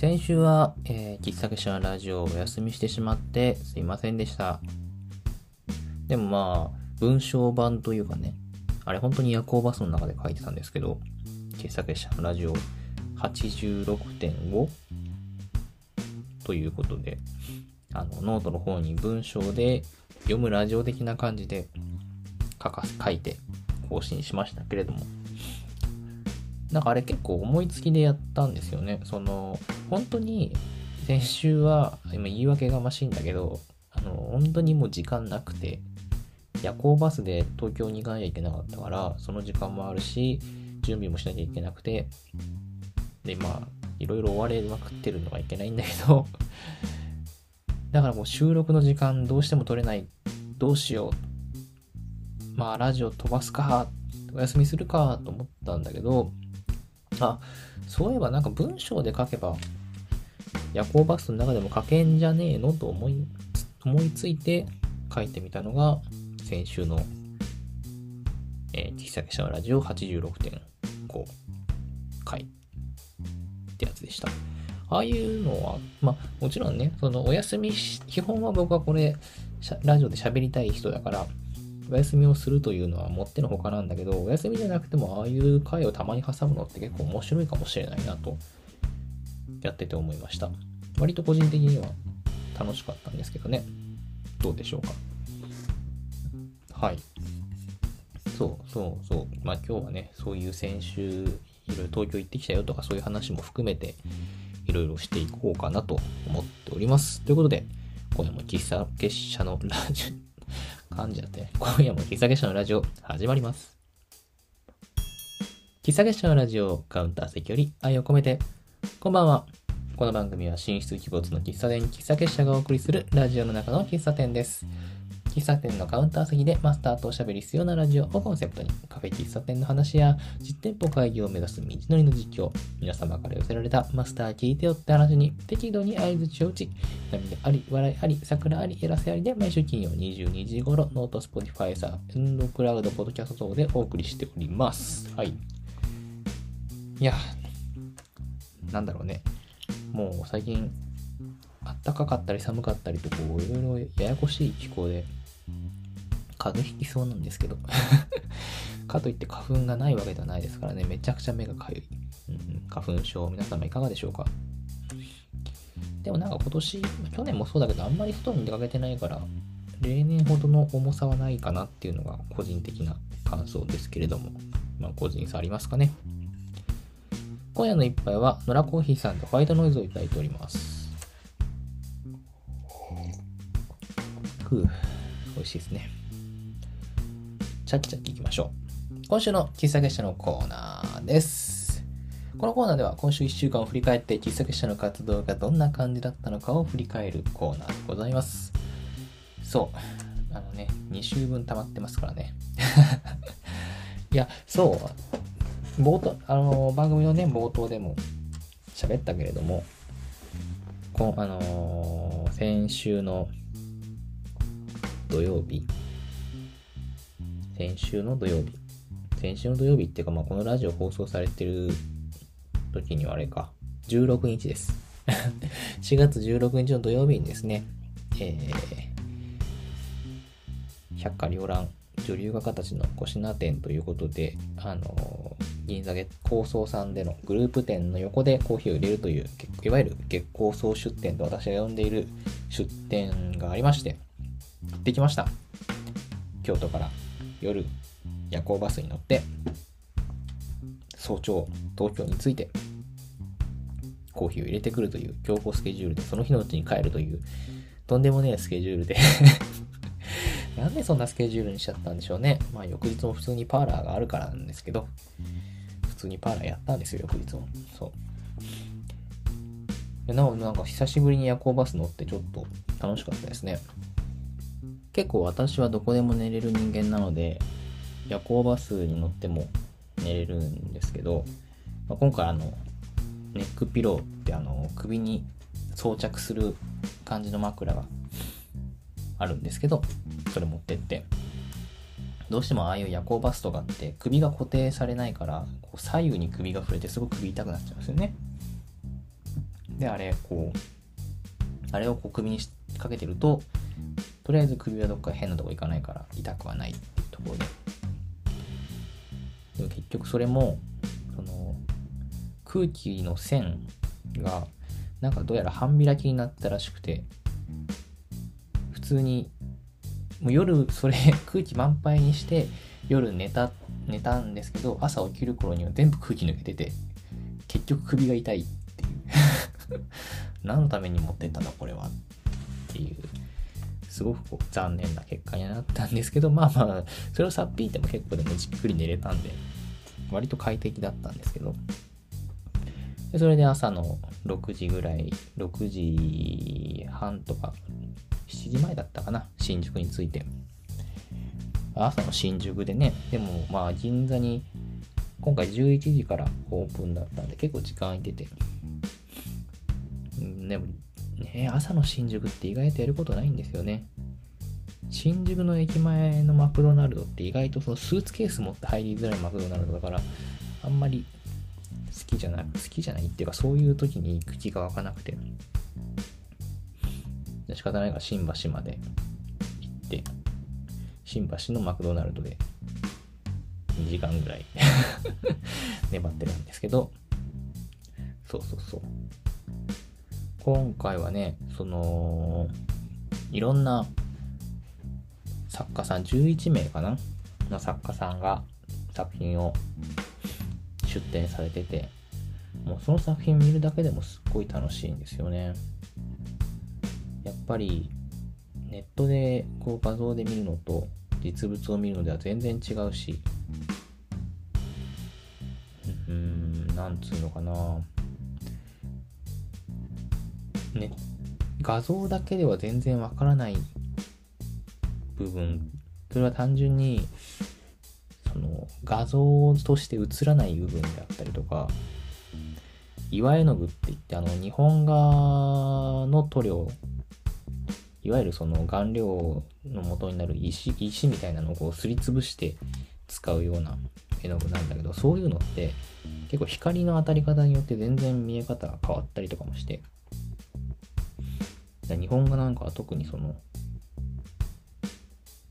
先週は、えー、喫茶店のラジオをお休みしてしまってすいませんでした。でもまあ、文章版というかね、あれ本当に夜行バスの中で書いてたんですけど、喫茶店のラジオ86.5ということで、あの、ノートの方に文章で読むラジオ的な感じで書か書いて更新しましたけれども、なんかあれ結構思いつきでやったんですよね。その、本当に先週は、今言い訳がましいんだけど、あの、本当にもう時間なくて、夜行バスで東京に行かなきゃいけなかったから、その時間もあるし、準備もしなきゃいけなくて、で、まあ、いろいろ追われまくってるのがいけないんだけど だからもう収録の時間どうしても取れない。どうしよう。まあ、ラジオ飛ばすか、お休みするかと思ったんだけど、あ、そういえばなんか文章で書けば、夜行バスの中でも書けんじゃねえのと思い、思いついて書いてみたのが、先週の、えー、喫茶店のラジオ86.5回ってやつでした。ああいうのは、まあ、もちろんね、そのお休み基本は僕はこれ、ラジオで喋りたい人だから、お休みをするというのはもってのほかなんだけど、お休みじゃなくてもああいう回をたまに挟むのって結構面白いかもしれないなと、やってて思いました。割と個人的には楽しかったんですけどね。どうでしょうか。はい。そうそうそう。まあ今日はね、そういう先週、いろいろ東京行ってきたよとかそういう話も含めて、いろいろしていこうかなと思っております。ということで、今夜も喫茶結社のラジオ、噛んじゃって、今夜も喫茶結社のラジオ始まります。喫茶結社のラジオカウンター席より愛を込めて、こんばんは。この番組は進出鬼没の喫茶店、喫茶結社がお送りするラジオの中の喫茶店です。喫茶店のカウンター席でマスターとおしゃべりするようなラジオをコンセプトにカフェ喫茶店の話や実店舗会議を目指す道のりの実況皆様から寄せられたマスター聞いてよって話に適度に相槌を打ち涙あり笑いありサクラありやらせありで毎週金曜22時頃 note Spotify SoundCloud ポッドキャスト等でお送りしております。はい。いやなんだろうね。もう最近あったかかったり寒かったりとこういろいろややこしい気候で風邪ひきそうなんですけどかといって花粉がないわけではないですからね、めちゃくちゃ目がかゆい。うん、花粉症、皆様いかがでしょうかでもなんか今年、去年もそうだけど、あんまり外に出かけてないから、例年ほどの重さはないかなっていうのが個人的な感想ですけれども、まあ個人差ありますかね。今夜の一杯は、野良コーヒーさんでホワイトノイズをいただいております。ふう、美味しいですね。チャキチャキいきましょう。今週の喫茶結社のコーナーです。このコーナーでは今週1週間を振り返って喫茶結社の活動がどんな感じだったのかを振り返るコーナーでございます。そう。あのね、2週分溜まってますからね。いや、そう。冒頭、あの、番組のね、冒頭でも喋ったけれども、こあのー、先週の土曜日、先週の土曜日。先週の土曜日っていうか、まあ、このラジオ放送されてる時にはあれか、16日です。4月16日の土曜日にですね、えー、百花繚乱女流画家たちの小品店ということで、あの銀座月光荘さんでのグループ店の横でコーヒーを入れるという、いわゆる月光荘出店と私が呼んでいる出店がありまして、行ってきました。京都から夜夜行バスに乗って早朝東京に着いてコーヒーを入れてくるという強行スケジュールでその日のうちに帰るというとんでもねえスケジュールで なんでそんなスケジュールにしちゃったんでしょうね。まあ翌日も普通にパーラーがあるからなんですけど、普通にパーラーやったんですよ、翌日も。そう。なお、なんか久しぶりに夜行バス乗ってちょっと楽しかったですね。結構私はどこでも寝れる人間なので、夜行バスに乗っても寝れるんですけど、まあ、今回あの、ネックピローってあの、首に装着する感じの枕があるんですけど、それ持ってって、どうしてもああいう夜行バスとかって首が固定されないから、こう左右に首が触れてすごく首痛くなっちゃうんですよね。で、あれ、こう、あれをこう首にかけてると、とりあえず首はどっか変なとこ行かないから痛くはないところで。でも結局それも、その、空気の線が、なんかどうやら半開きになったらしくて、普通に、もう夜それ 空気満杯にして夜寝た、寝たんですけど、朝起きる頃には全部空気抜けてて、結局首が痛いっていう 何のために持ってったんだこれはっていうすごくこう残念な結果になったんですけどまあまあそれをさっぴいても結構でもじっくり寝れたんで割と快適だったんですけどでそれで朝の6時ぐらい6時半とか7時前だったかな新宿に着いて朝の新宿でねでもまあ銀座に今回11時からオープンだったんで結構時間空いてて。うん、でもね、朝の新宿って意外とやることないんですよね。新宿の駅前のマクドナルドって意外とそのスーツケース持って入りづらいマクドナルドだから、あんまり好きじゃない、好きじゃないっていうかそういう時に行く気が湧かなくて。仕方ないから新橋まで行って、新橋のマクドナルドで2時間ぐらい 粘ってるんですけど、そうそうそう。今回はね、その、いろんな作家さん、11名かな？の作家さんが作品を出展されてて、もうその作品見るだけでもすっごい楽しいんですよね。やっぱりネットでこう画像で見るのと実物を見るのでは全然違うし、うん、なんつうのかな。ね、画像だけでは全然わからない部分、それは単純に、その画像として映らない部分であったりとか、岩絵の具って言って、あの、日本画の塗料、いわゆるその顔料の元になる石、石みたいなのをこうすりつぶして使うような絵の具なんだけど、そういうのって結構光の当たり方によって全然見え方が変わったりとかもして、日本画なんかは特にその、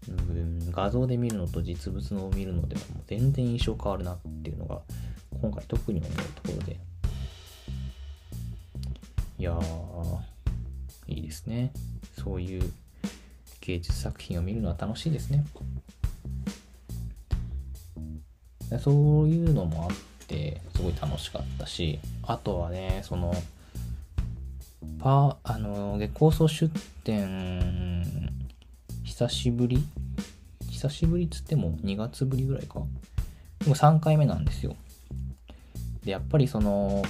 うん、画像で見るのと実物のを見るのではも全然印象変わるなっていうのが今回特に思うところで。いやーいいですね。そういう芸術作品を見るのは楽しいですね。そういうのもあってすごい楽しかったしあとはねそのパあの、月光荘出店、久しぶり？久しぶりっつっても2月ぶりぐらいか。でも3回目なんですよ。で、やっぱりその、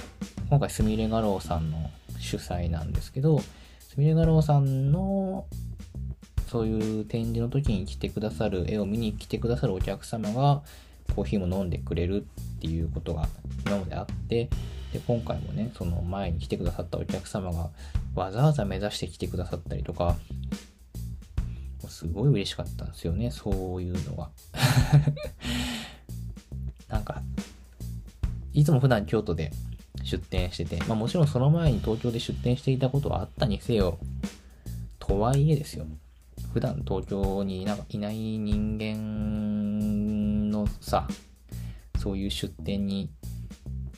今回すみれ画廊さんの主催なんですけど、すみれ画廊さんのそういう展示の時に来てくださる、絵を見に来てくださるお客様がコーヒーも飲んでくれるっていうことが今まであって、で、今回もね、その前に来てくださったお客様がわざわざ目指して来てくださったりとか、すごい嬉しかったんですよね、そういうのは。なんか、いつも普段京都で出店してて、まあもちろんその前に東京で出店していたことはあったにせよ、とはいえですよ。普段東京にいない人間のさ、そういう出店に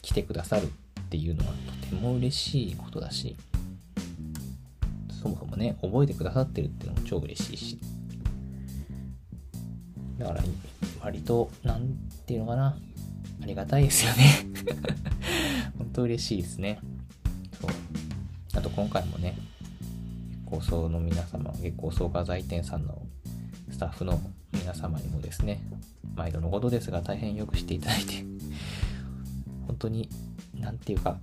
来てくださるっていうのはとても嬉しいことだし、そもそもね、覚えてくださってるっていうのも超嬉しいし。だから、割と、なんていうのかな、ありがたいですよね 本当嬉しいですね。そう。あと今回もね、月光荘の皆様、月光荘画材店さんのスタッフの皆様にもですね、毎度のことですが大変よくしていただいて、当に何て言うか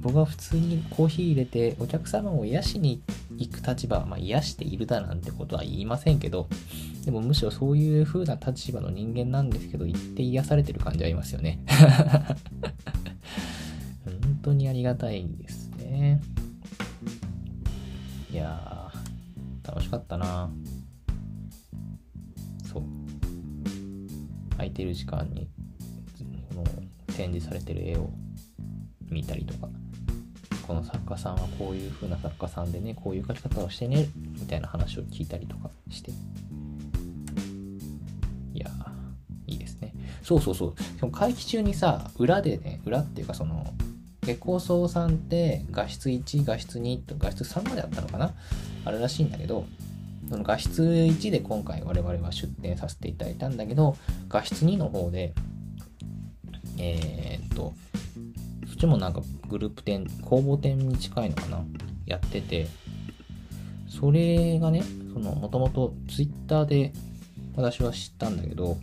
僕は普通にコーヒー入れてお客様を癒しに行く立場、まあ癒しているだなんてことは言いませんけど、でもむしろそういう風な立場の人間なんですけど、言って癒されてる感じありますよね。本当にありがたいですね。いやー、楽しかったなそう。空いてる時間に、この展示されてる絵を見たりとかこの作家さんはこういう風な作家さんでねこういう書き方をしてねみたいな話を聞いたりとかして。いやいいですね。そうそうそう。でも会期中にさ裏でね裏っていうかその月光荘さんって画質1画質2と画質3まであったのかな？あるらしいんだけどその画質1で今回我々は出展させていただいたんだけど画質2の方でえー、っとそっちもなんかグループ展公募展に近いのかな？やってて。それがねそのもともと Twitter で私は知ったんだけど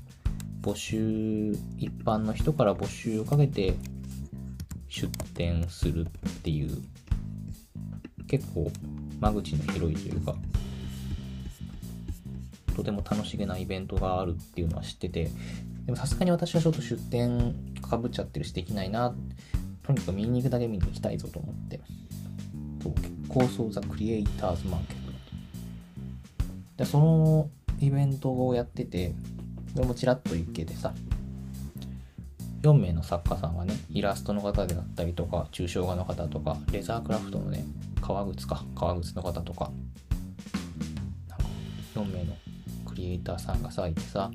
募集一般の人から募集をかけて出店するっていう結構間口の広いというかとても楽しげなイベントがあるっていうのは知っててでもさすがに私はちょっと出店かぶっちゃってるしできないな。とにかく見に行くだけ見に行きたいぞと思って。そうザ・クリエイターズ・マーケット。でそのイベントをやっててこれもちらっと行けてさ4名の作家さんがねイラストの方であったりとか抽象画の方とかレザークラフトのね革靴か革靴の方とかなんか4名のクリエイターさんがさいてさ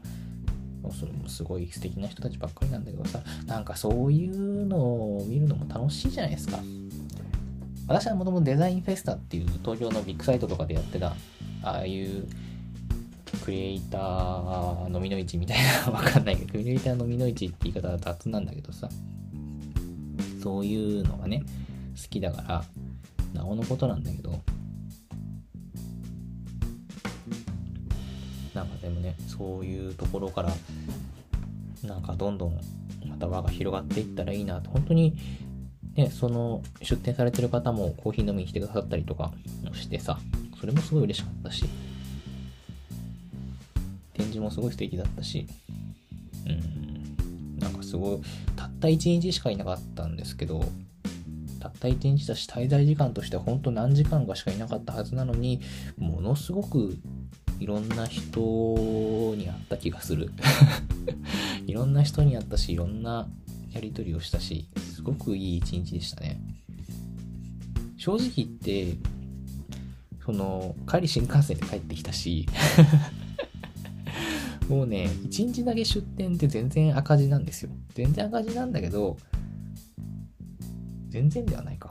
それもすごい素敵な人たちばっかりなんだけどさなんかそういうのを見るのも楽しいじゃないですか。私はもともとデザインフェスタっていう東京のビッグサイトとかでやってたああいうクリエイター飲みの市みたいなわかんないけどクリエイター飲みの市って言い方は雑なんだけどさそういうのがね好きだからなおのことなんだけどもねそういうところからなんかどんどんまた輪が広がっていったらいいなって本当にねその出店されてる方もコーヒー飲みに来てくださったりとかしてさそれもすごい嬉しかったし展示もすごい素敵だったしうんなんかすごいたった1日しかいなかったんですけどたった1日だし滞在時間としては本当何時間かしかいなかったはずなのにものすごくいろんな人に会った気がする。いろんな人に会ったしいろんなやり取りをしたしすごくいい一日でしたね。正直言ってその帰り新幹線で帰ってきたし もうね一日だけ出店って全然赤字なんですよ。全然赤字なんだけど全然ではないか。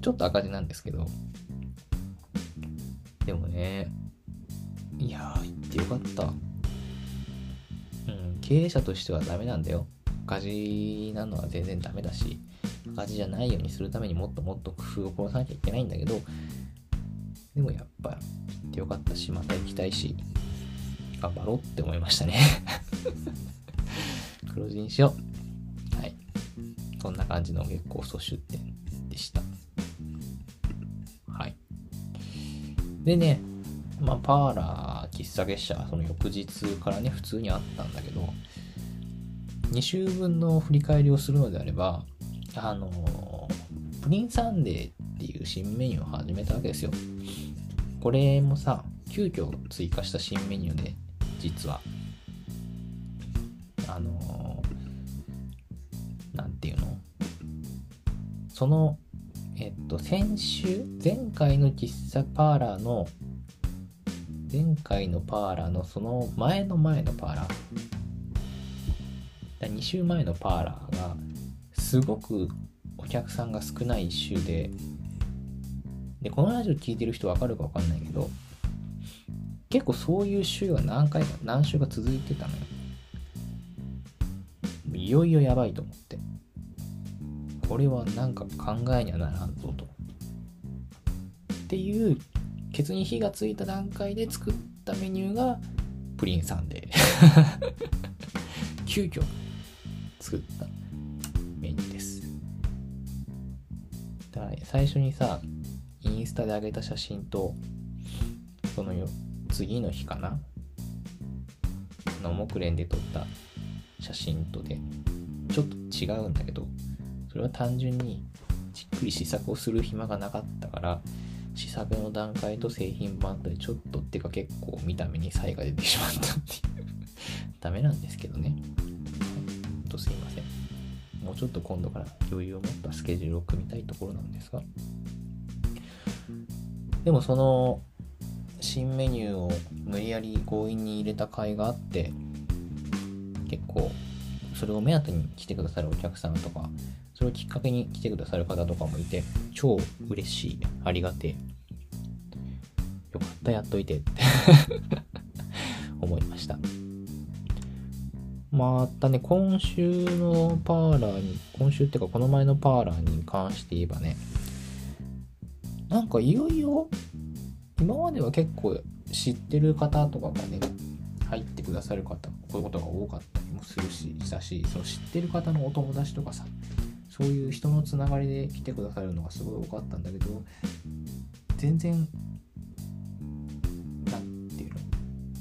ちょっと赤字なんですけど。でもねいやー、行ってよかった。うん、経営者としてはダメなんだよ。赤字なのは全然ダメだし、赤字じゃないようにするためにもっともっと工夫を殺さなきゃいけないんだけど、でもやっぱ行ってよかったし、また行きたいし、頑張ろうって思いましたね 黒字にしよう。はい。そんな感じの月光総出店でした。はい。でね、まあ、パーラー、喫茶月謝、その翌日からね、普通にあったんだけど、2週分の振り返りをするのであれば、あの、プリンサンデーっていう新メニューを始めたわけですよ。これもさ、急遽追加した新メニューで、実は、あの、なんていうのその、えっと、先週、前回の喫茶パーラーの前回のパーラーのその前の前のパーラー。2週前のパーラーがすごくお客さんが少ない週で。でこのラジオ聞いてる人わかるかわかんないけど結構そういう週が何回か何週か続いてたのよ。いよいよやばいと思って。これはなんか考えにはならんぞと。っていうケツに火がついた段階で作ったメニューがプリンサンデー。急遽作ったメニューです。だ最初にさインスタで上げた写真とそのよ次の日かな？の木蓮で撮った写真とでちょっと違うんだけどそれは単純にじっくり試作をする暇がなかったから試作の段階と製品版とでちょっとっていうか結構見た目に差異が出てしまったっていうダメなんですけどね。とすいません。もうちょっと今度から余裕を持ったスケジュールを組みたいところなんですがでもその新メニューを無理やり強引に入れた甲斐があって結構それを目当てに来てくださるお客さんとかそれをきっかけに来てくださる方とかもいて超嬉しい。ありがてえ。よかったやっといて。っ て思いました。またね今週のパーラーに今週っていうかこの前のパーラーに関して言えばねなんかいよいよ今までは結構知ってる方とかがね入ってくださる方こういうことが多かったりもするししたしその知ってる方のお友達とかさそういう人のつながりで来てくださるのがすごい多かったんだけど全然なんていうの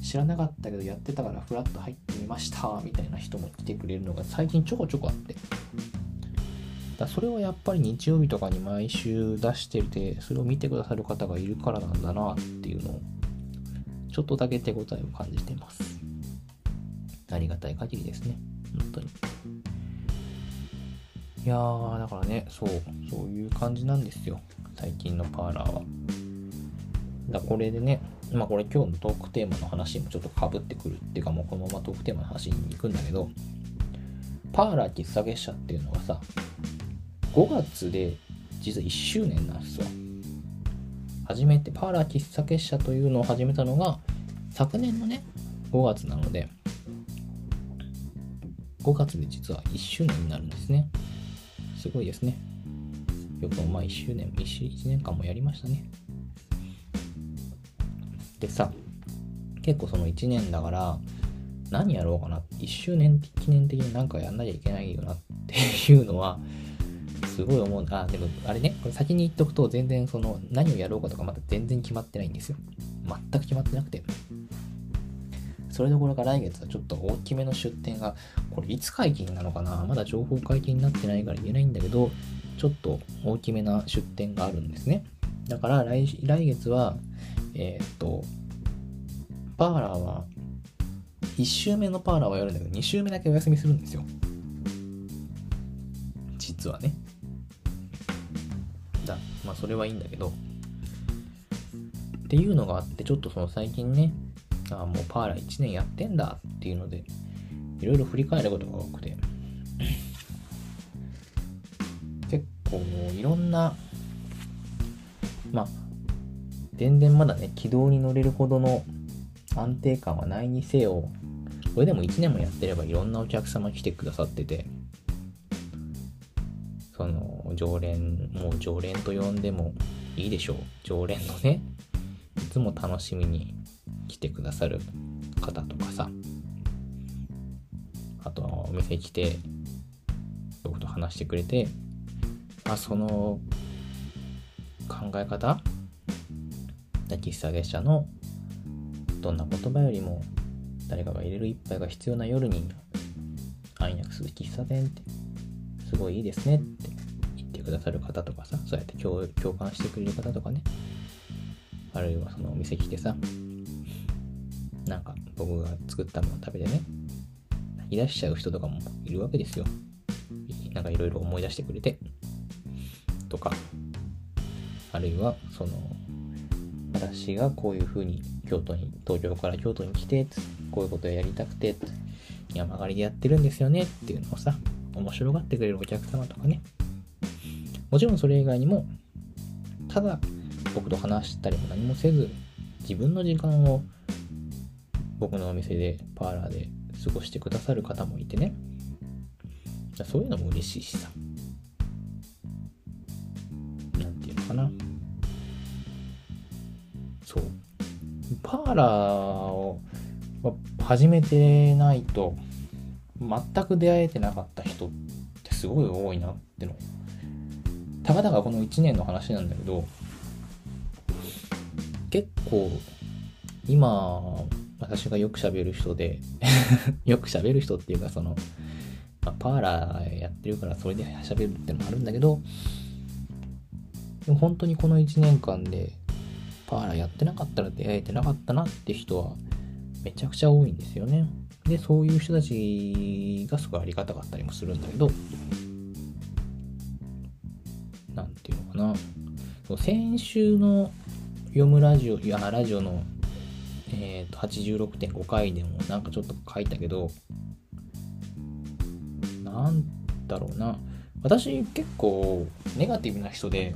知らなかったけどやってたからフラッと入ってみましたみたいな人も来てくれるのが最近ちょこちょこあって。だそれはやっぱり日曜日とかに毎週出しててそれを見てくださる方がいるからなんだなっていうのをちょっとだけ手応えを感じてます。ありがたい限りですね本当に。いやーだからねそうそういう感じなんですよ最近のパーラーはだこれでねまあこれ今日のトークテーマの話もちょっとかぶってくるっていうかもうこのままトークテーマの話に行くんだけどパーラー喫茶月謝っていうのがさ5月で実は1周年なんですよ。初めてパーラー喫茶結社というのを始めたのが昨年のね5月なので5月で実は1周年になるんですね。すごいですね。よくまあ1周年 1, 1年間もやりましたね。でさ結構その1年だから何やろうかな1周年記念的になんかやんなきゃいけないよなっていうのはすごい思う。あ、でもあれね、これ先に言っとくと全然その何をやろうかとかまだ全然決まってないんですよ。全く決まってなくて。それどころか来月はちょっと大きめの出店が、これいつ解禁なのかな？まだ情報解禁になってないから言えないんだけど、ちょっと大きめな出店があるんですね。だから来来月は、えー、っと、パーラーは、1週目のパーラーはやるんだけど、2週目だけお休みするんですよ。実はね。だまあそれはいいんだけどっていうのがあってちょっとその最近ねあもうパーラー1年やってんだっていうのでいろいろ振り返ることが多くて。結構もういろんなまあ全然まだね軌道に乗れるほどの安定感はないにせよこれでも1年もやってればいろんなお客様来てくださっててその常連もう常連と呼んでもいいでしょう。常連のねいつも楽しみに来てくださる方とかさ。あとお店来て僕と話してくれてあその考え方喫茶月謝のどんな言葉よりも誰かが入れる一杯が必要な夜に暗躍する喫茶店ってすごいいいですねって言ってくださる方とかさ、そうやって共感してくれる方とかね、あるいはそのお店来てさ、僕が作ったもの食べてね、いらっしちゃる人とかもいるわけですよ。なんかいろいろ思い出してくれて、とか、あるいはその、私がこういう風に京都に、東京から京都に来て、こういうことをやりたくて、山狩りでやってるんですよねっていうのをさ、面白がってくれるお客様とかね。もちろんそれ以外にも、ただ僕と話したりも何もせず、自分の時間を僕のお店で、パーラーで過ごしてくださる方もいてね。そういうのも嬉しいしさ。なんていうのかな。そう。パーラーを始めてないと、全く出会えてなかった人ってすごい多いなっての。たかだかこの1年の話なんだけど、結構、今、私がよく喋る人で よく喋る人っていうかその、まあ、パーラーやってるからそれで喋るってのもあるんだけど、でも本当にこの1年間でパーラーやってなかったら出会えてなかったなって人はめちゃくちゃ多いんですよね。で、そういう人たちがすごいありがたかったりもするんだけど、なんていうのかな。そう先週の読むラジオ、いや、ラジオのえー、と86.5回でもなんかちょっと書いたけどなんだろうな。私結構ネガティブな人で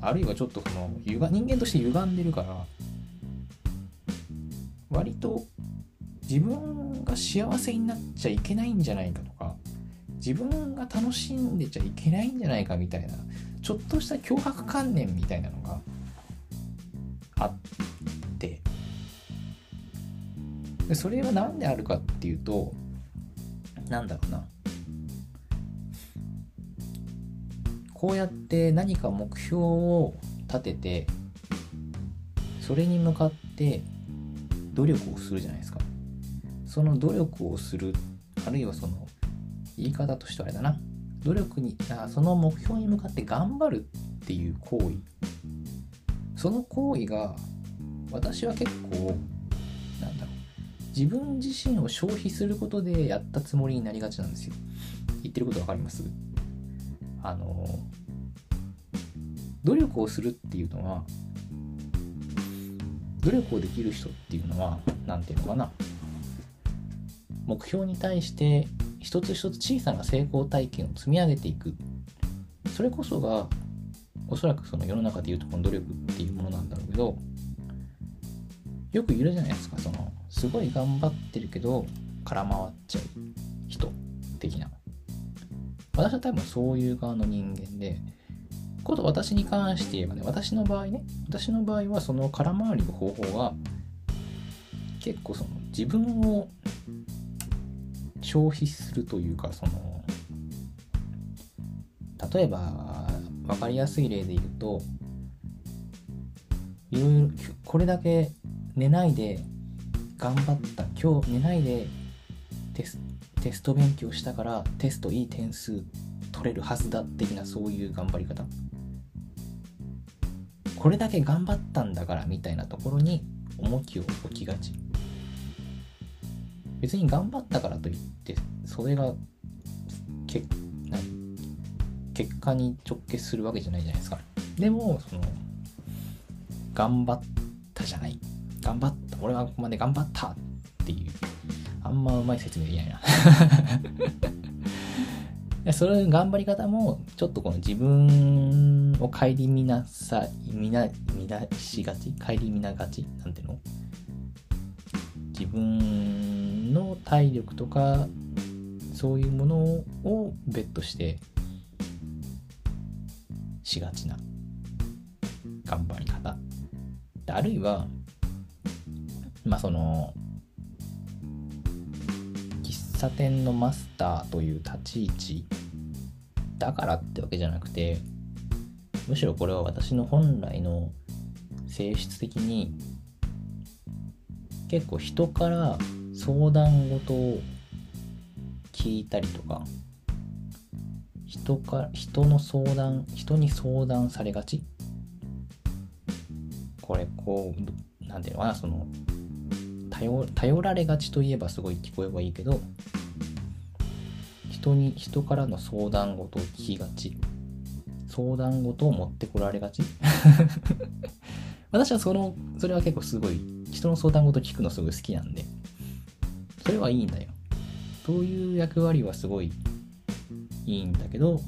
あるいはちょっとその人間として歪んでるから割と自分が幸せになっちゃいけないんじゃないかとか自分が楽しんでちゃいけないんじゃないかみたいなちょっとした脅迫観念みたいなのがあっでそれは何であるかっていうとなんだろうな。こうやって何か目標を立ててそれに向かって努力をするじゃないですか。その努力をするあるいはその言い方としてあれだな。努力にあその目標に向かって頑張るっていう行為。その行為が私は結構自分自身を消費することでやったつもりになりがちなんですよ。言ってること分かります？あの努力をするっていうのは努力をできる人っていうのは何て言うのかな。目標に対して一つ一つ小さな成功体験を積み上げていく。それこそがおそらくその世の中でいうとこの努力っていうものなんだろうけどよくいるじゃないですかそのすごい頑張ってるけど空回っちゃう人的な。私は多分そういう側の人間でこと私に関して言えばね私の場合ね私の場合はその空回りの方法が結構その自分を消費するというかその例えば分かりやすい例で言うといろいろこれだけ寝ないで頑張った今日寝ないでテステスト勉強したからテストいい点数取れるはずだ的なそういう頑張り方。これだけ頑張ったんだからみたいなところに重きを置きがち。別に頑張ったからといってそれがけ結果に直結するわけじゃないじゃないですか。でもその頑張ったじゃない。頑張った。俺はここまで頑張ったっていう。あんまうまい説明できないな。その頑張り方もちょっとこの自分を顧みなさいみな見なしがち？顧みながち？なんていうの？自分の体力とかそういうものをベットしてしがちな頑張り方。あるいはまあその喫茶店のマスターという立ち位置だからってわけじゃなくてむしろこれは私の本来の性質的に結構人から相談事を聞いたりとか人か人の相談人に相談されがち。これこう何ていうのかなその頼頼られがちといえばすごい聞こえばいいけど人に人からの相談事を聞きがち。相談事を持ってこられがち？私はそのそれは結構すごい人の相談事聞くのすごい好きなんでそれはいいんだよ。そういう役割はすごいいいんだけど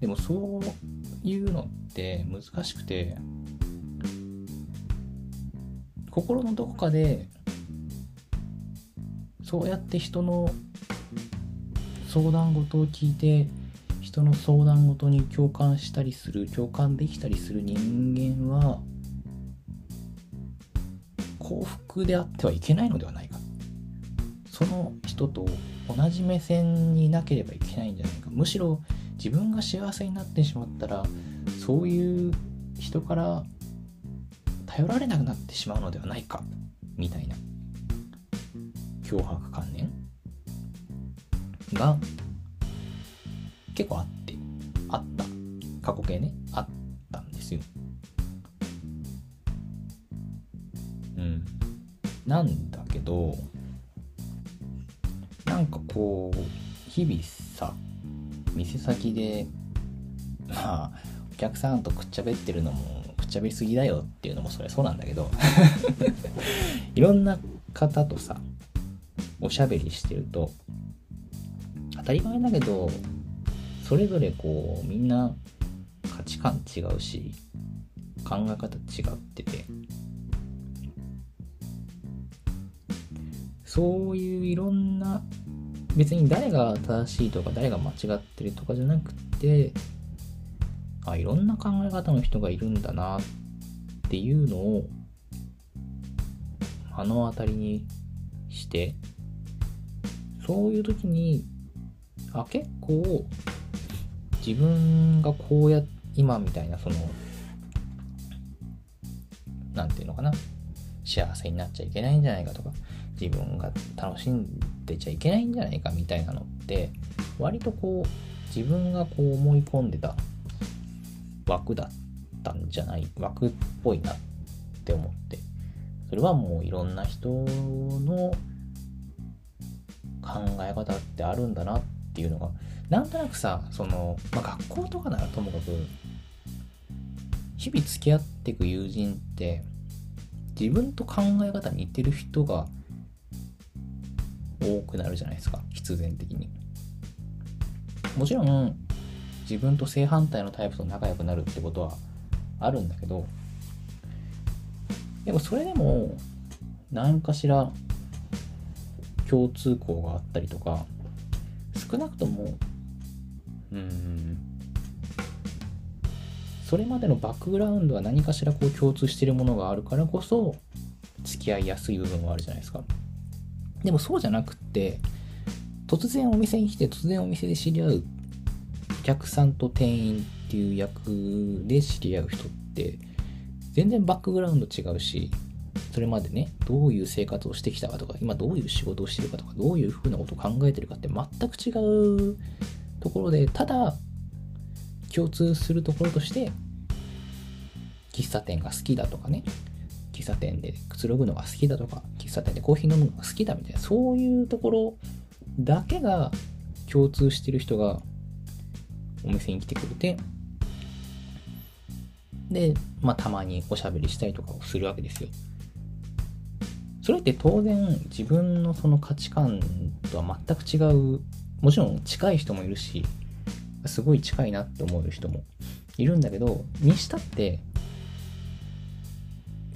でもそういうのって難しくて心のどこかでそうやって人の相談事を聞いて人の相談事に共感したりする共感できたりする人間は幸福であってはいけないのではないか。その人と同じ目線になければいけないんじゃないか。むしろ自分が幸せになってしまったらそういう人から頼られなくなってしまうのではないかみたいな。脅迫観念？が結構あってあった。過去形ね。あったんですよ。うん。なんだけどなんかこう日々さ店先でまあお客さんとくっちゃべってるのもっちゃべりすぎだよっていうのもそれそうなんだけど いろんな方とさおしゃべりしてると当たり前だけどそれぞれこうみんな価値観違うし考え方違っててそういういろんな別に誰が正しいとか誰が間違ってるとかじゃなくてあいろんな考え方の人がいるんだなっていうのを目の当たりにしてそういう時にあ結構自分がこうや今みたいなその何て言うのかな幸せになっちゃいけないんじゃないかとか自分が楽しんでちゃいけないんじゃないかみたいなのって割とこう自分がこう思い込んでた枠だったんじゃない？枠っぽいなって思って。それはもういろんな人の考え方ってあるんだなっていうのがなんとなくさその、まあ、学校とかならともかく日々付き合っていく友人って自分と考え方似てる人が多くなるじゃないですか。必然的に。もちろん自分と正反対のタイプと仲良くなるってことはあるんだけどでもそれでも何かしら共通項があったりとか少なくともうん。それまでのバックグラウンドは何かしらこう共通してるものがあるからこそ付き合いやすい部分はあるじゃないですか。でもそうじゃなくって突然お店に来て突然お店で知り合うお客さんと店員っていう役で知り合う人って全然バックグラウンド違うしそれまでねどういう生活をしてきたかとか今どういう仕事をしてるかとかどういうふうなことを考えてるかって全く違うところでただ共通するところとして喫茶店が好きだとかね喫茶店でくつろぐのが好きだとか喫茶店でコーヒー飲むのが好きだみたいなそういうところだけが共通してる人がお店に来てくれてで、まあ、たまにおしゃべりしたりとかをするわけですよ。それって当然自分のその価値観とは全く違うもちろん近い人もいるしすごい近いなって思う人もいるんだけどにしたって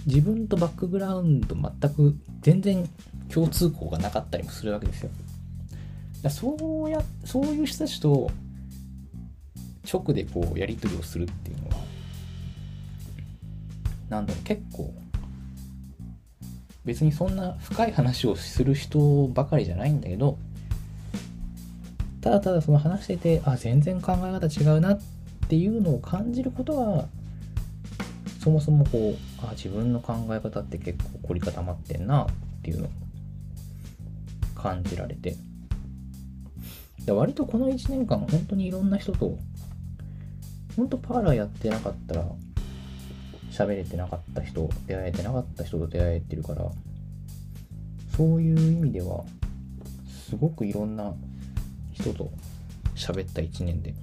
自分とバックグラウンド全く全然共通項がなかったりもするわけですよ。だそうやそういう人たちと直でこうやり取りをするっていうのはなんだろう結構別にそんな深い話をする人ばかりじゃないんだけどただただその話しててあ全然考え方違うなっていうのを感じることがそもそもこうあ自分の考え方って結構凝り固まってんなっていうのを感じられて。割とこの1年間本当にいろんな人と本当パーラーやってなかったら喋れてなかった人出会えてなかった人と出会えてるからそういう意味ではすごくいろんな人と喋った1年で。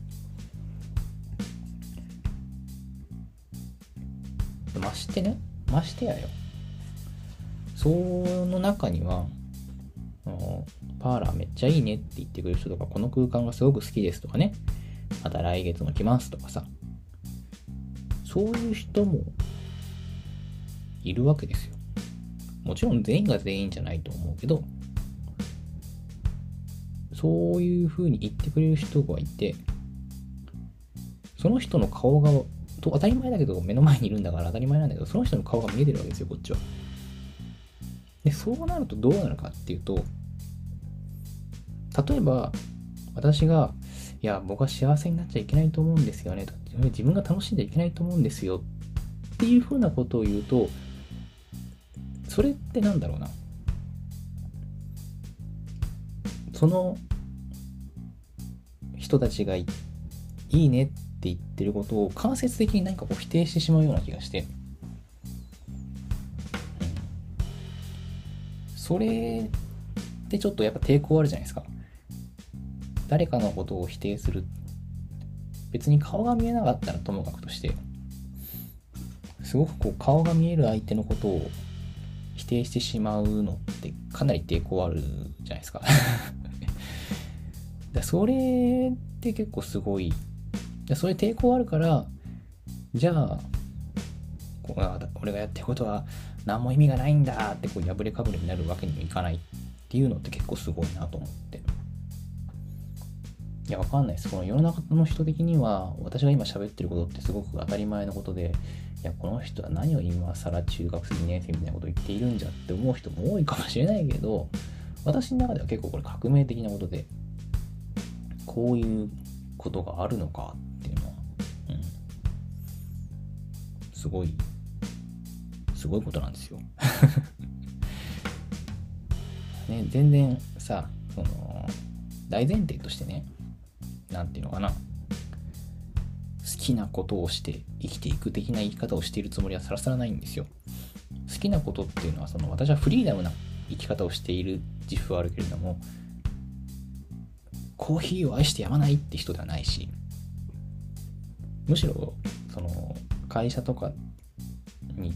ましてねましてやよ。その中にはパーラーめっちゃいいねって言ってくれる人とかこの空間がすごく好きですとかね。また来月も来ますとかさ。そういう人もいるわけですよ。もちろん全員が全員じゃないと思うけどそういうふうに言ってくれる人がいてその人の顔がと当たり前だけど目の前にいるんだから当たり前なんだけどその人の顔が見えてるわけですよこっちは。でそうなるとどうなるかっていうと例えば私がいや僕は幸せになっちゃいけないと思うんですよね。自分が楽しんじゃいけないと思うんですよ。っていうふうなことを言うとそれってなんだろうな。その人たちがいいねって言ってることを間接的に何かこう否定してしまうような気がして、それってちょっとやっぱ抵抗あるじゃないですか。誰かのことを否定する別に顔が見えなかったらともかくとして、すごくこう顔が見える相手のことを否定してしまうのってかなり抵抗あるじゃないですか だそれって結構すごい。それ抵抗あるから、じゃあ、俺がやってることは何も意味がないんだってこう破れかぶれになるわけにもいかないっていうのって結構すごいなと思って。いや、わかんないです。この世の中の人的には、私が今喋ってることってすごく当たり前のことで、いや、この人は何を今更中学生2年生みたいなこと言っているんじゃって思う人も多いかもしれないけど、私の中では結構これ革命的なことで、こういうことがあるのかっていうのは、うん、すごい、すごいことなんですよ。ね、全然さ、その、大前提としてね、なんていうのかな、好きなことをして生きていく的な言い方をしているつもりはさらさらないんですよ。好きなことっていうのは、その私はフリーダムな生き方をしている自負はあるけれども、コーヒーを愛してやまないって人ではないし、むしろ、その、会社とかに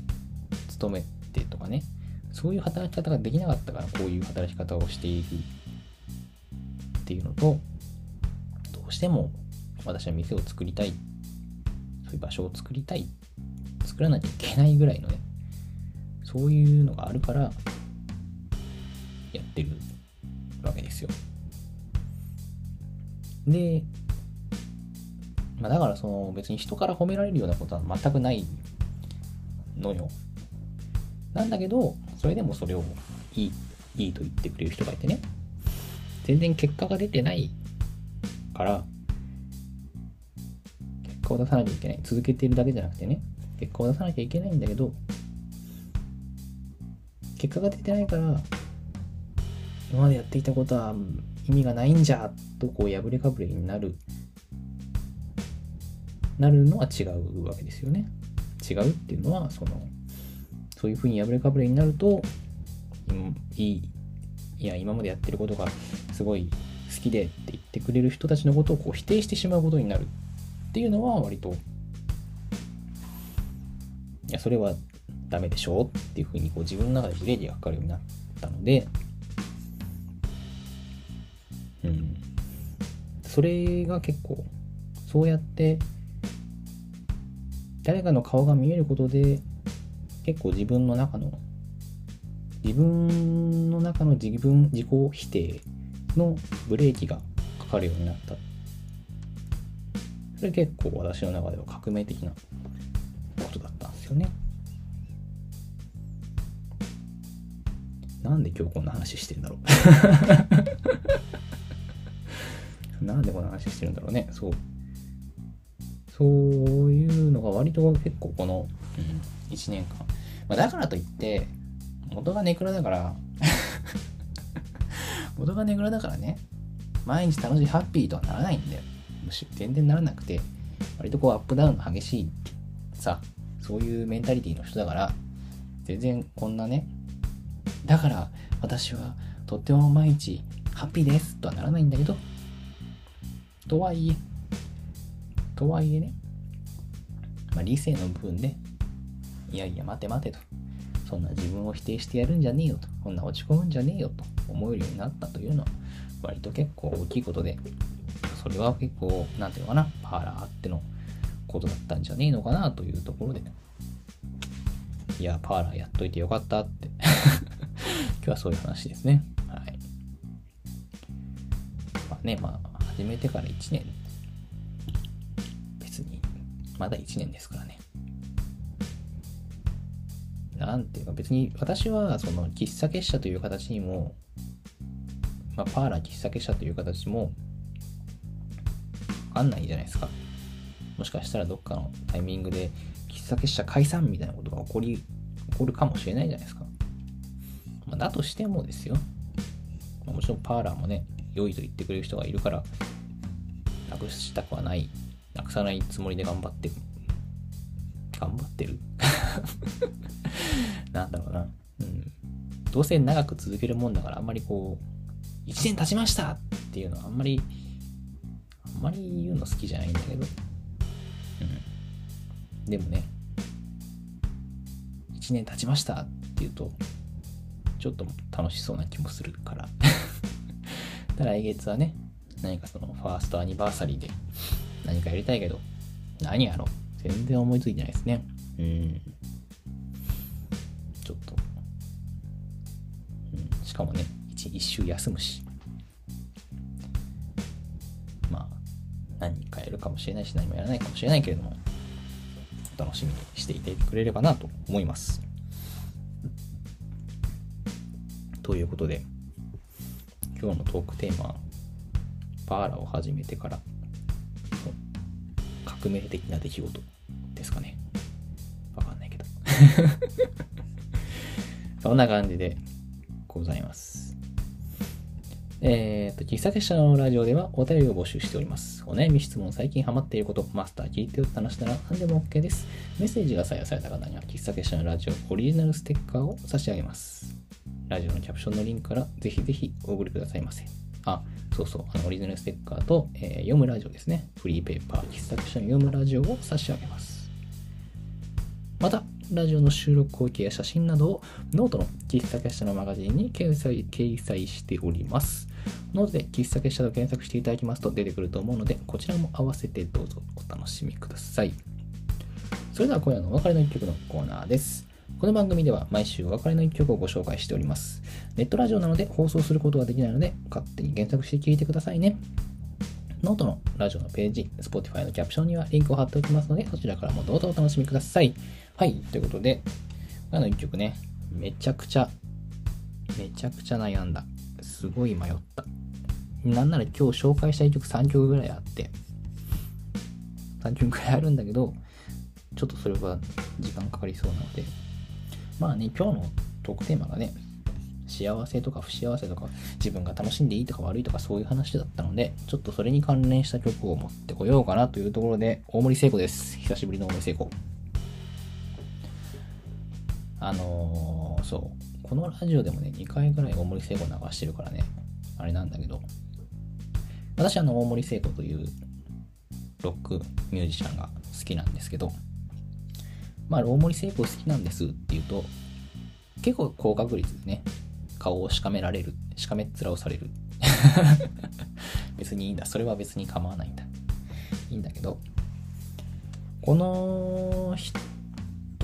勤めてとかね、そういう働き方ができなかったから、こういう働き方をしているっていうのと、しても私は店を作りたい、そういう場所を作りたい、作らなきゃいけないぐらいのね、そういうのがあるから、やってるわけですよ。で、まあ、だからその別に人から褒められるようなことは全くないのよ。なんだけど、それでもそれをいい、いいと言ってくれる人がいてね。全然結果が出てないから、結果を出さなきゃいけない。続けているだけじゃなくてね、結果を出さなきゃいけないんだけど、結果が出てないから、今までやっていたことは意味がないんじゃとこう破れかぶれになる。なるのは違うわけですよね。違うっていうのはそのそういうふうに破れかぶれになるといいいや今までやってることがすごいきでって言ってくれる人たちのことをこう否定してしまうことになるっていうのは割といやそれはダメでしょっていうふうにこう自分の中でブレーキがかかるようになったのでうん。それが結構、そうやって、誰かの顔が見えることで、結構自分の中の、自分の中の自分、自己否定のブレーキがかかるようになった。それ結構私の中では革命的なことだったんですよね。なんで今日こんな話してんだろう なんでこの話してるんだろうね。そう。そういうのが割と結構この、うん、1年間。まあ、だからといって、元がネクラだから元がネクラだからね、毎日楽しいハッピーとはならないんだよ。全然ならなくて、割とこうアップダウンの激しいさ、そういうメンタリティの人だから、全然こんなね、だから私はとっても毎日ハッピーですとはならないんだけど、とはいえ、とはいえね、まあ、理性の部分で、いやいや、待て待てと。そんな自分を否定してやるんじゃねえよと。こんな落ち込むんじゃねえよと思えるようになったというのは、割と結構大きいことで、それは結構、なんていうのかな、パーラーあってのことだったんじゃねえのかなというところで、いや、パーラーやっといてよかったって 今日はそういう話ですね。はい。まあね、まあ、始めてから1年、別に、まだ1年ですからね。なんていうか別に私はその喫茶結社という形にも、まあ、パーラー喫茶結社という形もわかんないじゃないですか。もしかしたらどっかのタイミングで喫茶結社解散みたいなことが起こり、起こるかもしれないじゃないですか。まあ、だとしてもですよ。まあ、もちろんパーラーもね、良いと言ってくれる人がいるから、なくしたくはない。なくさないつもりで頑張って。頑張ってる なんだろうな。うん。どうせ長く続けるもんだから、あんまりこう、1年経ちましたっていうのはあんまり、あんまり言うの好きじゃないんだけど、うんでもね、1年経ちましたって言うと、ちょっと楽しそうな気もするから。ただ来月はね、何かそのファーストアニバーサリーで何かやりたいけど、何やろう全然思いついてないですね。うん。しかもね、一一周休むし。まあ、何かやるかもしれないし、何もやらないかもしれないけれども、お楽しみにしていてくれればなと思います。ということで、今日のトークテーマ、パーラを始めてから革命的な出来事ですかね。わかんないけど。そんな感じでございます。えっ、ー、と、喫茶結社のラジオではお便りを募集しております。お悩み質問、最近ハマっていること、マスター聞いてよって話なら何でも OK です。メッセージが採用された方には、喫茶結社のラジオオリジナルステッカーを差し上げます。ラジオのキャプションのリンクからぜひぜひお送りくださいませ。あ、そうそう、あのオリジナルステッカーと、えー、読むラジオですね。フリーペーパー、喫茶者の読むラジオを差し上げます。また、ラジオの収録光景や写真などをノートの喫茶結社のマガジンに掲載掲載しております。ノートで喫茶結社と検索していただきますと出てくると思うので、こちらも合わせてどうぞお楽しみください。それでは今夜のお別れの一曲のコーナーです。この番組では毎週お別れの一曲をご紹介しております。ネットラジオなので放送することができないので、勝手に検索して聞いてくださいね。ノートのラジオのページ、Spotify のキャプションにはリンクを貼っておきますので、そちらからもどうぞお楽しみください。はい、ということで、あの一曲ね、めちゃくちゃ、めちゃくちゃ悩んだ。すごい迷った。なんなら今日紹介したい曲3曲ぐらいあって、3曲ぐらいあるんだけど、ちょっとそれは時間かかりそうなので、まあね、今日のトークテーマがね、幸せとか不幸せとか、自分が楽しんでいいとか悪いとかそういう話だったので、ちょっとそれに関連した曲を持ってこようかなというところで、大森聖子です。久しぶりの大森聖子。あのー、そう。このラジオでもね、2回ぐらい大森聖子流してるからね、あれなんだけど、私あの大森聖子というロックミュージシャンが好きなんですけど、まあ、大森聖子好きなんですって言うと、結構高確率でね、顔をしかめられる、しかめっ面をされる。別にいいんだ。それは別に構わないんだ。いいんだけど、この人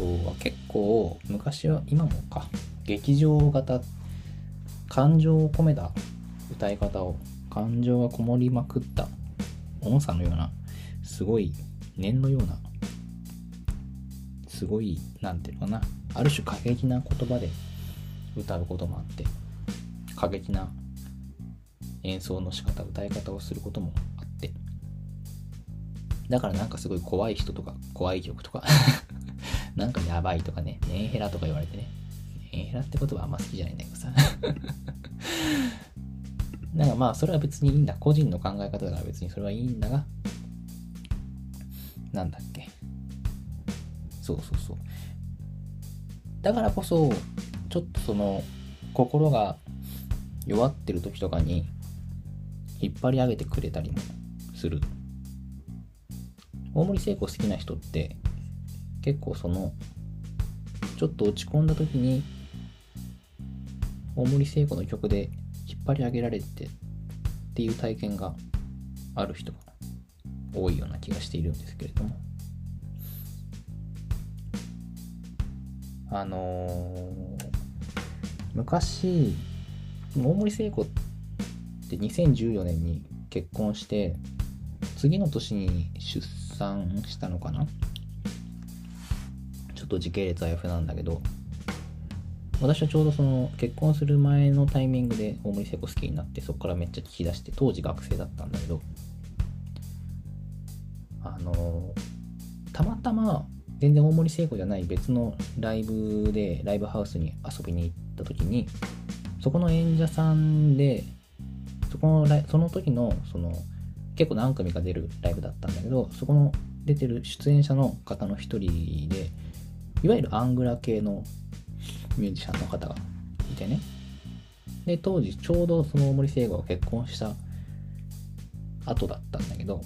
は結構、昔は、今もか、劇場型、感情を込めた歌い方を、感情がこもりまくった音差のような、すごい念のようなすごい、なんていうのかな、ある種過激な言葉で歌うこともあって、過激な演奏の仕方、歌い方をすることもあって、だからなんかすごい怖い人とか、怖い曲とか なんかやばいとかね、メンヘラとか言われてね、メンヘラって言葉あんま好きじゃないんだけどさ なんかまあそれは別にいいんだ。個人の考え方だから別にそれはいいんだが、なんだっけ。そうそうそう。だからこそ、ちょっとその、心が弱ってる時とかに、引っ張り上げてくれたりもする。大森聖子好きな人って、結構その、ちょっと落ち込んだ時に、大森聖子の曲で引っ張り上げられてっていう体験がある人が多いような気がしているんですけれども。あのー、昔、大森聖子って2014年に結婚して、次の年に出産したのかな？と時系列は F なんだけど、私はちょうどその結婚する前のタイミングで大森聖子好きになってそこからめっちゃ聞き出して当時学生だったんだけどあのたまたま全然大森聖子じゃない別のライブでライブハウスに遊びに行った時にそこの演者さんでそこのその時のその結構何組か出るライブだったんだけどそこの出てる出演者の方の一人でいわゆるアングラ系のミュージシャンの方がいてねで当時ちょうどその大森聖子が結婚した後だったんだけど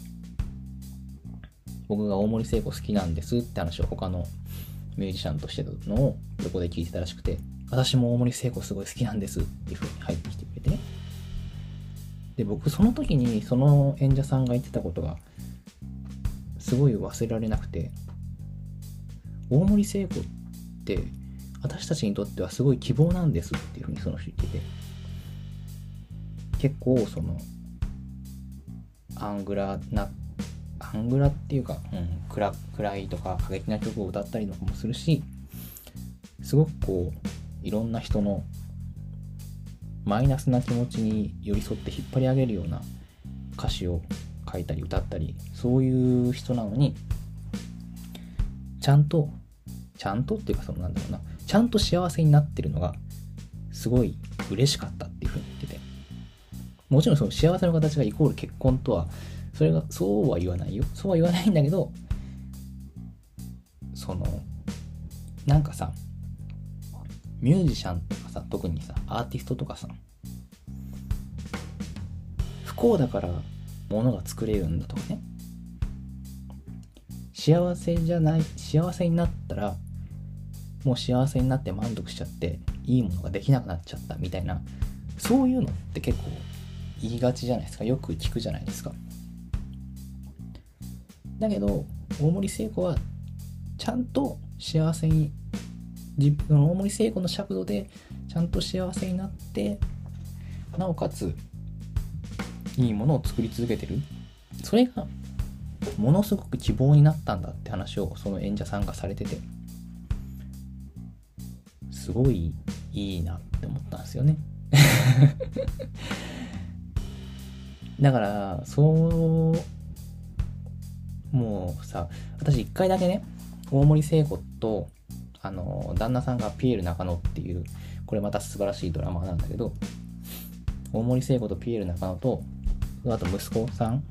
僕が大森聖子好きなんですって話を他のミュージシャンとしてのを横で聞いてたらしくて、私も大森聖子すごい好きなんですっていう風に入ってきてくれてね。で、僕その時にその演者さんが言ってたことが、すごい忘れられなくて、大森聖子って私たちにとってはすごい希望なんですっていう風にその人言ってて、結構その、アングラな、アングラっていうか、うん、暗暗いとか過激な曲を歌ったりとかもするし、すごくこう、いろんな人のマイナスな気持ちに寄り添って引っ張り上げるような歌詞を書いたり歌ったりそういう人なのにちゃんとちゃんとっていうかそのなんだろうなちゃんと幸せになってるのがすごい嬉しかったっていうふうに言ってて。もちろんその幸せの形がイコール結婚とはそれがそうは言わないよ。そうは言わないんだけどそのなんかさミュージシャンとかさ特にさアーティストとかさ不幸だから物が作れるんだとかね。幸せじゃない幸せになったらもう幸せになって満足しちゃっていいものができなくなっちゃったみたいなそういうのって結構言いがちじゃないですか。よく聞くじゃないですか。だけど大森聖子はちゃんと幸せに自分の大森聖子の尺度でちゃんと幸せになってなおかついいものを作り続けてる。それがものすごく希望になったんだって話をその演者さんがされてて。すごいいいなって思ったんですよね。だからそうもうさ私一回だけね大森聖子とあの旦那さんがピエール中野っていうこれまた素晴らしいドラマなんだけど大森聖子とピエール中野とあと息子さん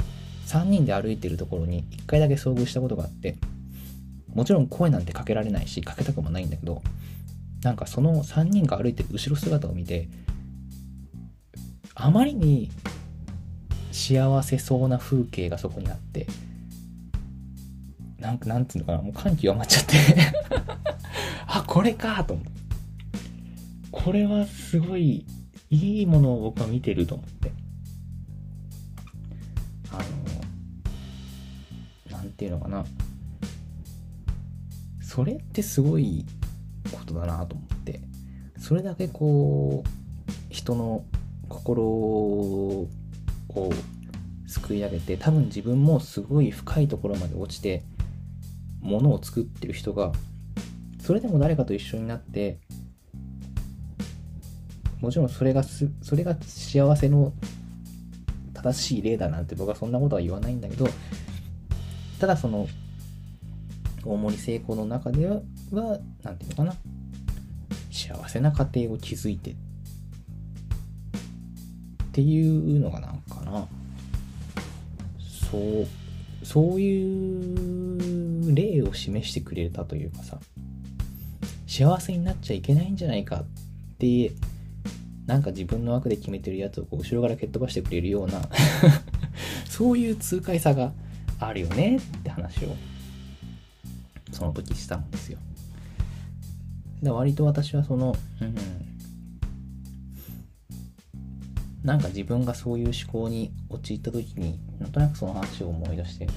3人で歩いてるところに1回だけ遭遇したことがあってもちろん声なんてかけられないしかけたくもないんだけどなんかその3人が歩いてる後ろ姿を見てあまりに幸せそうな風景がそこにあってなんかなんていうのかなもう感極まっちゃって あこれかと思って。これはすごいいいものを僕は見てると思って。のなんていうのかな。それってすごいことだなと思って。それだけこう人の心をすくい上げて多分自分もすごい深いところまで落ちてものを作ってる人がそれでも誰かと一緒になってもちろんそれがすそれが幸せの正しい例だなんて僕はそんなことは言わないんだけどただその大森成功の中では何て言うのかな。幸せな家庭を築いて。っていうのがなんかな。そうそういう例を示してくれたというかさ。幸せになっちゃいけないんじゃないかってなんか自分の枠で決めてるやつをこう後ろから蹴っ飛ばしてくれるような。そういう痛快さがあるよねって話をその時したんですよ。で割と私はその、うん、なんか自分がそういう思考に陥った時になんとなくその話を思い出して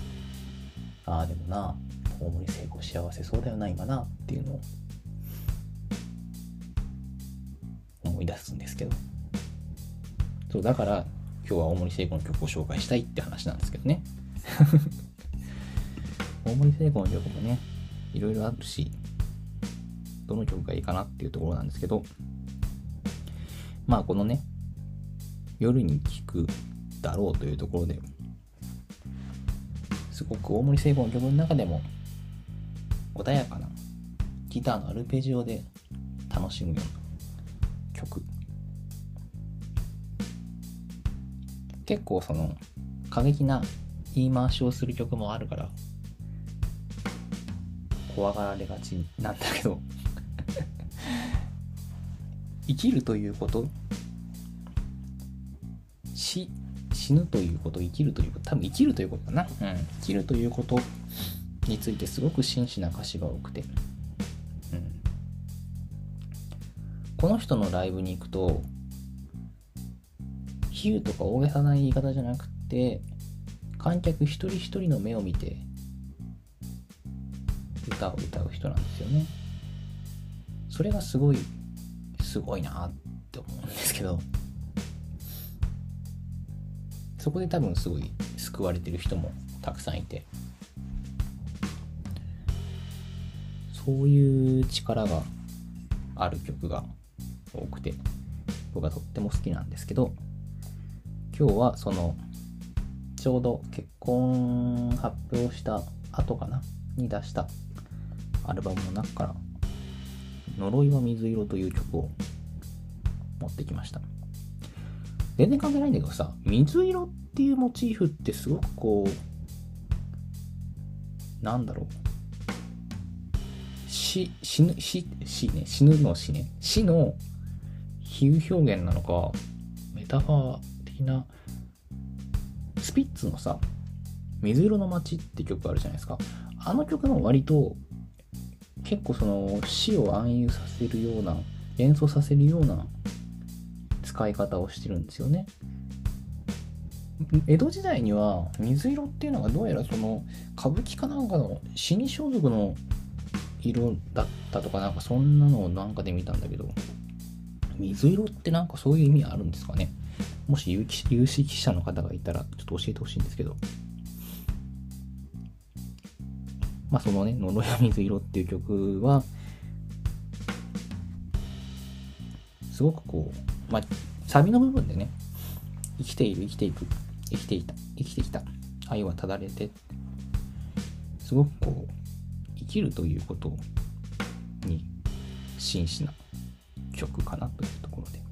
ああでもな大森成功幸せそうだよな今なっていうのを思い出すんですけど。そうだから今日は大森聖子の曲を紹介したいって話なんですけどね 大森聖子の曲もねいろいろあるしどの曲がいいかなっていうところなんですけどまあこのね夜に聴くだろうというところですごく大森聖子の曲の中でも穏やかなギターのアルペジオで楽しむような曲。結構その過激な言い回しをする曲もあるから。怖がられがちなんだけど。生きるということ。死死ぬということ。生きるということ。多分生きるということかな、うん、生きるということ。についてすごく真摯な歌詞が多くて、うん、この人のライブに行くと比喩とか大げさな言い方じゃなくて観客一人一人の目を見て歌を歌う人なんですよね。それがすごいすごいなって思うんですけど。そこで多分すごい救われてる人もたくさんいて。そういう力がある曲が多くて僕はとっても好きなんですけど今日はそのちょうど結婚発表した後かな？に出したアルバムの中から「呪いは水色」という曲を持ってきました。全然関係ないんだけどさ水色っていうモチーフってすごくこうなんだろう。死死ぬ死死ね。死ぬの死ね。死の比喩表現なのかメタファー的なピッツのさ「水色の街」って曲あるじゃないですか。あの曲も割と結構その死を暗喩させるような連想させるような使い方をしてるんですよね。江戸時代には水色っていうのがどうやらその歌舞伎かなんかの死に装束の色だったとかなんかそんなのをなんかで見たんだけど水色ってなんかそういう意味あるんですかね。もし有識者の方がいたらちょっと教えてほしいんですけど。まあそのね「のろや水色」っていう曲はすごくこうまあサビの部分でね生きている生きていく生きていた生きてきた愛はただれてすごくこう生きるということに真摯な曲かなというところで。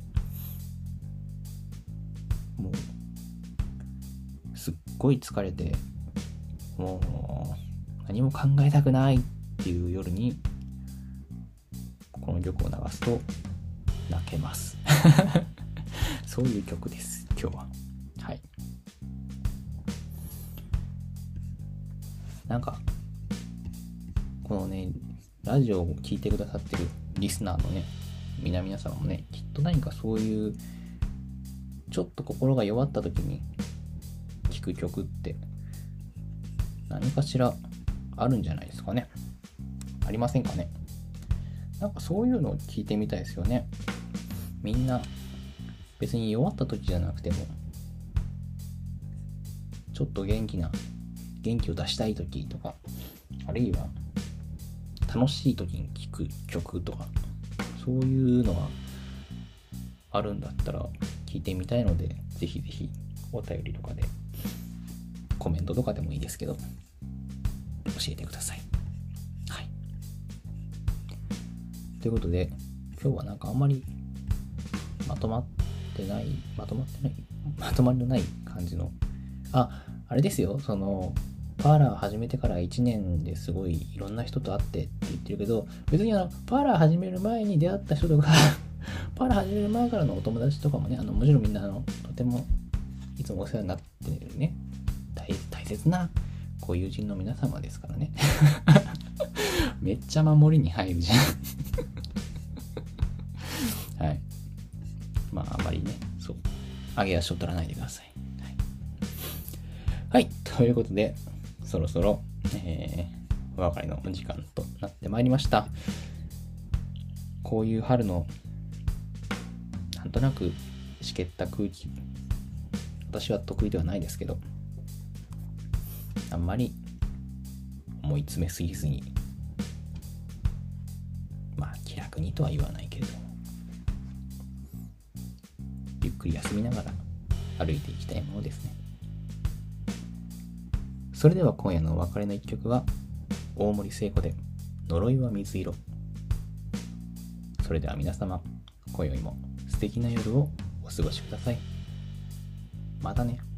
もうすっごい疲れてもう何も考えたくないっていう夜にこの曲を流すと泣けます。そういう曲です今日は。はい。なんかこのねラジオを聴いてくださってるリスナーのね皆々様もねきっと何かそういうちょっと心が弱った時に聴く曲って何かしらあるんじゃないですかね。ありませんかね。なんかそういうのを聞いてみたいですよね。みんな別に弱った時じゃなくてもちょっと元気な元気を出したい時とかあるいは楽しい時に聴く曲とかそういうのがあるんだったら聞いてみたいのでぜひぜひお便りとかでコメントとかでもいいですけど教えてください。はい。ということで今日はなんかあんまりまとまってないまとまってないまとまりのない感じのああれですよ。そのパーラー始めてから1年ですごいいろんな人と会ってって言ってるけど、別にあの、パーラー始める前に出会った人とかパーラー始める前からのお友達とかもね、あの、もちろんみんなあの、とてもいつもお世話になってるね、大大切なご友人の皆様ですからね。めっちゃ守りに入るじゃん はい。まあ、あまりね、そう、上げ足を取らないでください。はい、はい、ということで、そろそろ、えー、お別れのお時間となってまいりました。こういう春の、なんとなくしけった空気、私は得意ではないですけど、あんまり思い詰めすぎずに、まあ気楽にとは言わないけれども、ゆっくり休みながら歩いていきたいものですね。それでは今夜のお別れの一曲は大森聖子で呪いは水色。それでは皆様今宵も。敵な夜をお過ごしください。またね。